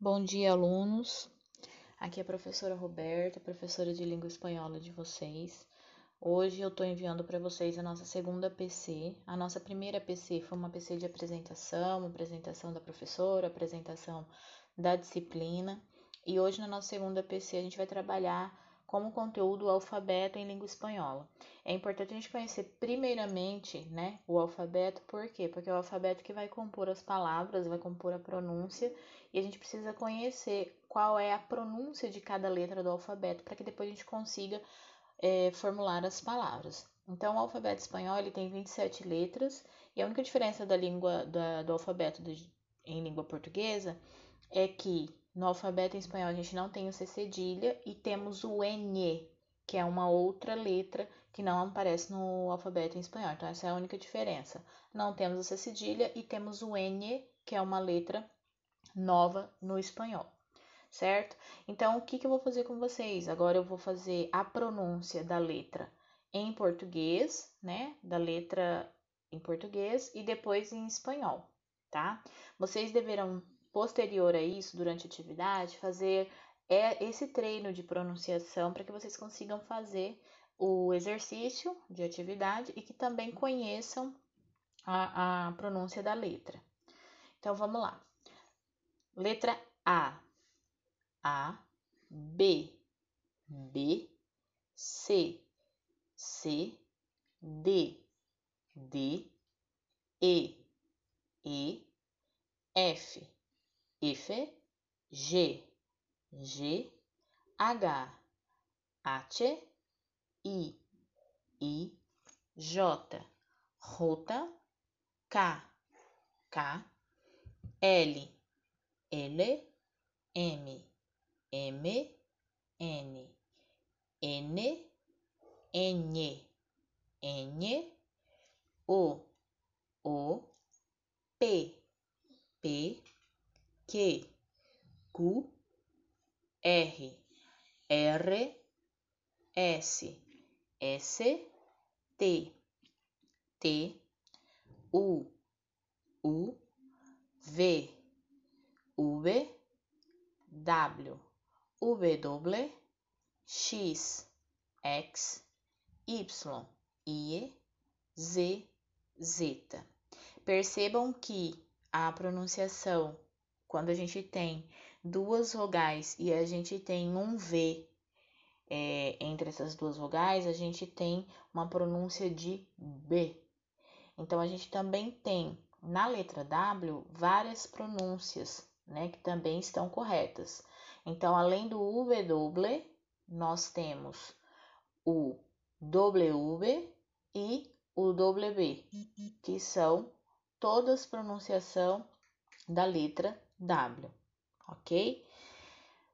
Bom dia, alunos. Aqui é a professora Roberta, professora de língua espanhola de vocês. Hoje eu estou enviando para vocês a nossa segunda PC. A nossa primeira PC foi uma PC de apresentação, apresentação da professora, apresentação da disciplina. E hoje na nossa segunda PC a gente vai trabalhar como conteúdo o alfabeto em língua espanhola. É importante a gente conhecer primeiramente, né, o alfabeto, por quê? Porque é o alfabeto que vai compor as palavras, vai compor a pronúncia, e a gente precisa conhecer qual é a pronúncia de cada letra do alfabeto para que depois a gente consiga é, formular as palavras. Então, o alfabeto espanhol ele tem 27 letras, e a única diferença da língua da, do alfabeto de, em língua portuguesa é que no alfabeto em espanhol a gente não tem o C cedilha e temos o N, que é uma outra letra que não aparece no alfabeto em espanhol. Então essa é a única diferença. Não temos o C cedilha e temos o N, que é uma letra nova no espanhol. Certo? Então, o que, que eu vou fazer com vocês? Agora eu vou fazer a pronúncia da letra em português, né? Da letra em português e depois em espanhol, tá? Vocês deverão posterior a isso, durante a atividade, fazer é esse treino de pronunciação para que vocês consigam fazer o exercício de atividade e que também conheçam a, a pronúncia da letra. Então vamos lá. Letra A, A, B, B, C, C, D, D, E, E, F, F, G, G, H, H, I, I, J, J, K, K, L, L, M, M, N, N, N, N, O, O, P, P, Q, Q, R, R, S, S, T, T, U, U, V, V, W, W, X, X, Y, I, Z, Z. Percebam que a pronunciação quando a gente tem duas vogais e a gente tem um V é, entre essas duas vogais, a gente tem uma pronúncia de B. Então, a gente também tem na letra W várias pronúncias, né, que também estão corretas. Então, além do W, nós temos o W e o W, que são todas pronunciação da letra W, ok?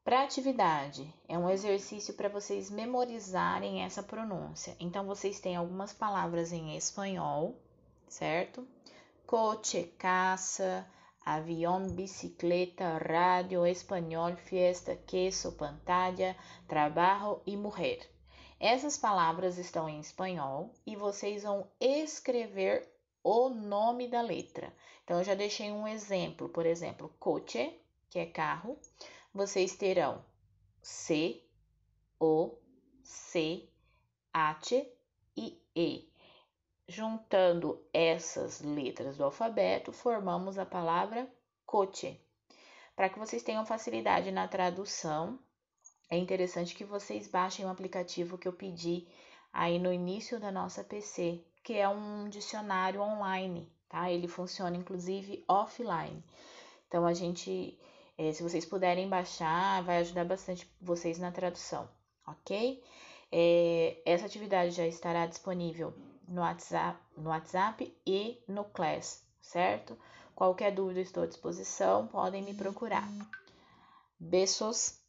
Para atividade, é um exercício para vocês memorizarem essa pronúncia. Então, vocês têm algumas palavras em espanhol, certo? Coche, caça, avião, bicicleta, rádio, espanhol, fiesta, queso, pantalla, trabalho e morrer. Essas palavras estão em espanhol e vocês vão escrever o nome da letra. Então, eu já deixei um exemplo, por exemplo, coche, que é carro, vocês terão C, O, C, H e E. Juntando essas letras do alfabeto, formamos a palavra coche. Para que vocês tenham facilidade na tradução, é interessante que vocês baixem o aplicativo que eu pedi aí no início da nossa PC, que é um dicionário online, tá? Ele funciona inclusive offline. Então a gente, é, se vocês puderem baixar, vai ajudar bastante vocês na tradução, ok? É, essa atividade já estará disponível no WhatsApp, no WhatsApp e no Class, certo? Qualquer dúvida estou à disposição, podem me procurar. Beijos.